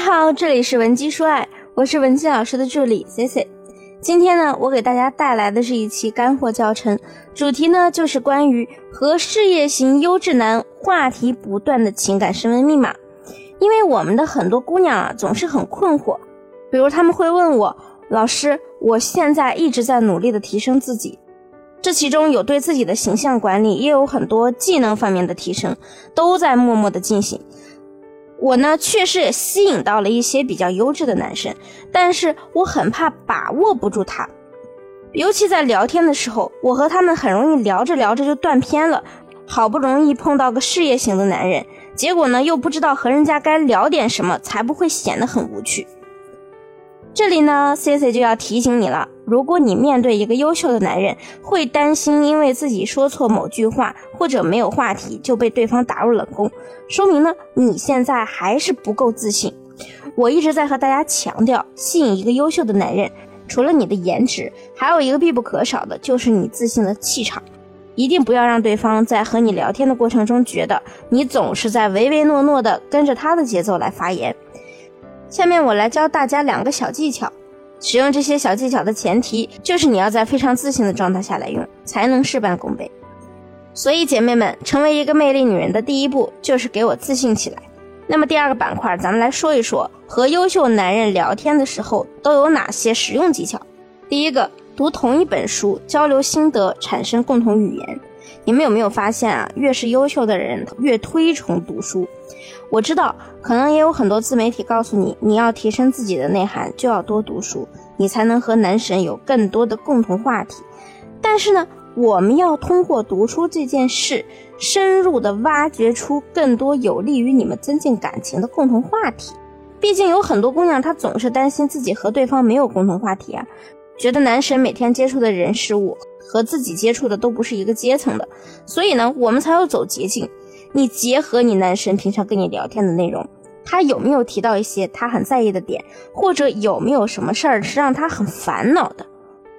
好，这里是文姬说爱，我是文姬老师的助理 C C。今天呢，我给大家带来的是一期干货教程，主题呢就是关于和事业型优质男话题不断的情感升温密码。因为我们的很多姑娘啊，总是很困惑，比如他们会问我，老师，我现在一直在努力的提升自己，这其中有对自己的形象管理，也有很多技能方面的提升，都在默默的进行。我呢，确实也吸引到了一些比较优质的男生，但是我很怕把握不住他，尤其在聊天的时候，我和他们很容易聊着聊着就断片了。好不容易碰到个事业型的男人，结果呢又不知道和人家该聊点什么才不会显得很无趣。这里呢，C C 就要提醒你了，如果你面对一个优秀的男人，会担心因为自己说错某句话或者没有话题就被对方打入冷宫，说明呢你现在还是不够自信。我一直在和大家强调，吸引一个优秀的男人，除了你的颜值，还有一个必不可少的就是你自信的气场。一定不要让对方在和你聊天的过程中觉得你总是在唯唯诺诺的跟着他的节奏来发言。下面我来教大家两个小技巧，使用这些小技巧的前提就是你要在非常自信的状态下来用，才能事半功倍。所以姐妹们，成为一个魅力女人的第一步就是给我自信起来。那么第二个板块，咱们来说一说和优秀男人聊天的时候都有哪些实用技巧。第一个。读同一本书，交流心得，产生共同语言。你们有没有发现啊？越是优秀的人，越推崇读书。我知道，可能也有很多自媒体告诉你，你要提升自己的内涵，就要多读书，你才能和男神有更多的共同话题。但是呢，我们要通过读书这件事，深入的挖掘出更多有利于你们增进感情的共同话题。毕竟有很多姑娘，她总是担心自己和对方没有共同话题啊。觉得男神每天接触的人事物和自己接触的都不是一个阶层的，所以呢，我们才要走捷径。你结合你男神平常跟你聊天的内容，他有没有提到一些他很在意的点，或者有没有什么事儿是让他很烦恼的？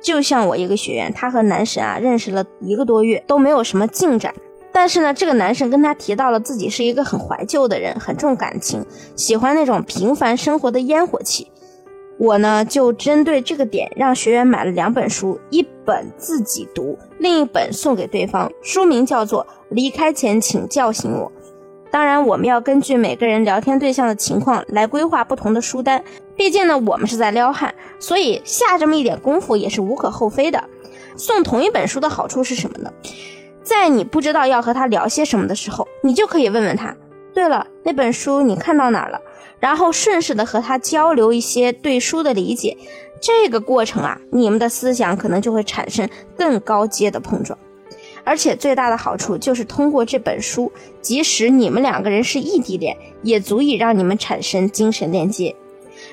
就像我一个学员，他和男神啊认识了一个多月都没有什么进展，但是呢，这个男神跟他提到了自己是一个很怀旧的人，很重感情，喜欢那种平凡生活的烟火气。我呢，就针对这个点，让学员买了两本书，一本自己读，另一本送给对方。书名叫做《离开前请叫醒我》。当然，我们要根据每个人聊天对象的情况来规划不同的书单。毕竟呢，我们是在撩汉，所以下这么一点功夫也是无可厚非的。送同一本书的好处是什么呢？在你不知道要和他聊些什么的时候，你就可以问问他。对了，那本书你看到哪儿了？然后顺势的和他交流一些对书的理解，这个过程啊，你们的思想可能就会产生更高阶的碰撞，而且最大的好处就是通过这本书，即使你们两个人是异地恋，也足以让你们产生精神链接。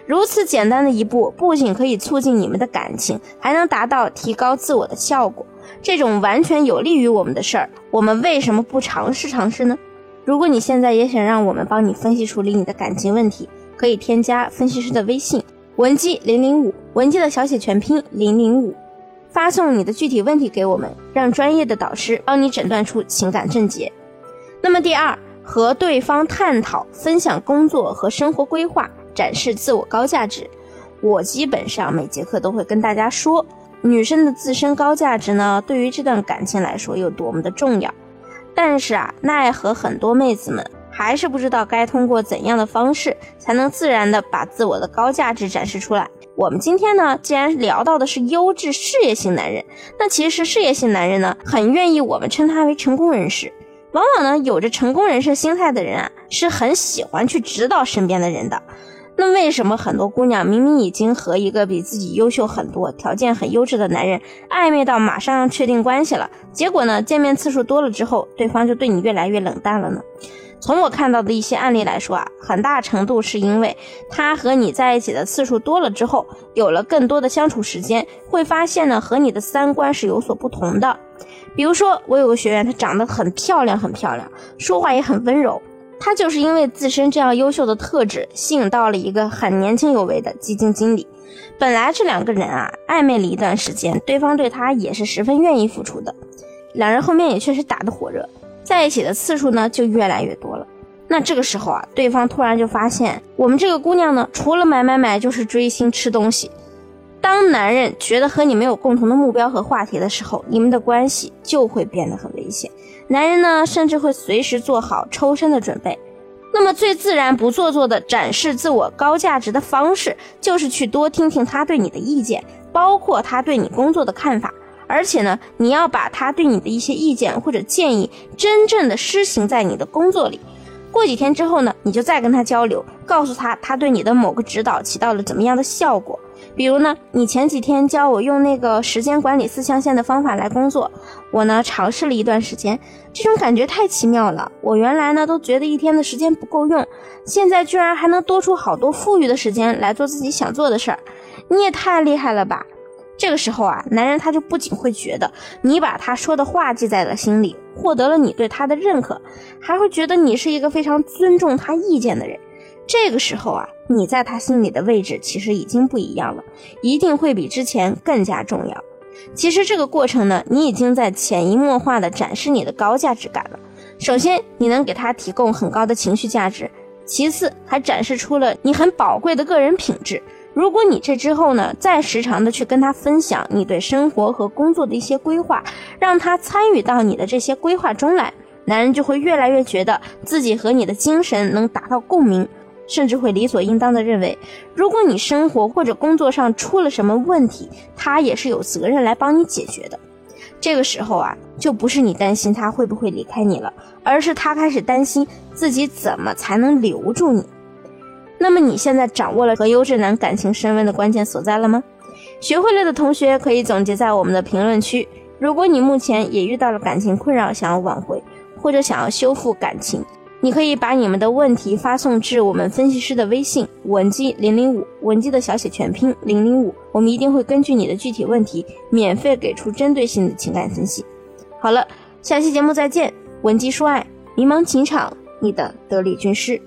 如此简单的一步，不仅可以促进你们的感情，还能达到提高自我的效果。这种完全有利于我们的事儿，我们为什么不尝试尝试呢？如果你现在也想让我们帮你分析处理你的感情问题，可以添加分析师的微信文姬零零五，文姬的小写全拼零零五，发送你的具体问题给我们，让专业的导师帮你诊断出情感症结。那么第二，和对方探讨、分享工作和生活规划，展示自我高价值。我基本上每节课都会跟大家说，女生的自身高价值呢，对于这段感情来说有多么的重要。但是啊，奈何很多妹子们还是不知道该通过怎样的方式才能自然的把自我的高价值展示出来。我们今天呢，既然聊到的是优质事业型男人，那其实事业型男人呢，很愿意我们称他为成功人士。往往呢，有着成功人士心态的人啊，是很喜欢去指导身边的人的。那为什么很多姑娘明明已经和一个比自己优秀很多、条件很优质的男人暧昧到马上要确定关系了，结果呢，见面次数多了之后，对方就对你越来越冷淡了呢？从我看到的一些案例来说啊，很大程度是因为他和你在一起的次数多了之后，有了更多的相处时间，会发现呢，和你的三观是有所不同的。比如说，我有个学员，她长得很漂亮，很漂亮，说话也很温柔。他就是因为自身这样优秀的特质，吸引到了一个很年轻有为的基金经理。本来这两个人啊，暧昧了一段时间，对方对他也是十分愿意付出的。两人后面也确实打得火热，在一起的次数呢就越来越多了。那这个时候啊，对方突然就发现我们这个姑娘呢，除了买买买就是追星吃东西。当男人觉得和你没有共同的目标和话题的时候，你们的关系就会变得很危险。男人呢，甚至会随时做好抽身的准备。那么最自然不做作的展示自我高价值的方式，就是去多听听他对你的意见，包括他对你工作的看法。而且呢，你要把他对你的一些意见或者建议，真正的施行在你的工作里。过几天之后呢，你就再跟他交流，告诉他他对你的某个指导起到了怎么样的效果。比如呢，你前几天教我用那个时间管理四象限的方法来工作，我呢尝试了一段时间，这种感觉太奇妙了。我原来呢都觉得一天的时间不够用，现在居然还能多出好多富裕的时间来做自己想做的事儿，你也太厉害了吧！这个时候啊，男人他就不仅会觉得你把他说的话记在了心里，获得了你对他的认可，还会觉得你是一个非常尊重他意见的人。这个时候啊，你在他心里的位置其实已经不一样了，一定会比之前更加重要。其实这个过程呢，你已经在潜移默化的展示你的高价值感了。首先，你能给他提供很高的情绪价值；其次，还展示出了你很宝贵的个人品质。如果你这之后呢，再时常的去跟他分享你对生活和工作的一些规划，让他参与到你的这些规划中来，男人就会越来越觉得自己和你的精神能达到共鸣。甚至会理所应当的认为，如果你生活或者工作上出了什么问题，他也是有责任来帮你解决的。这个时候啊，就不是你担心他会不会离开你了，而是他开始担心自己怎么才能留住你。那么你现在掌握了和优质男感情升温的关键所在了吗？学会了的同学可以总结在我们的评论区。如果你目前也遇到了感情困扰，想要挽回或者想要修复感情。你可以把你们的问题发送至我们分析师的微信文姬零零五，文姬的小写全拼零零五，我们一定会根据你的具体问题，免费给出针对性的情感分析。好了，下期节目再见，文姬说爱，迷茫情场，你的得力军师。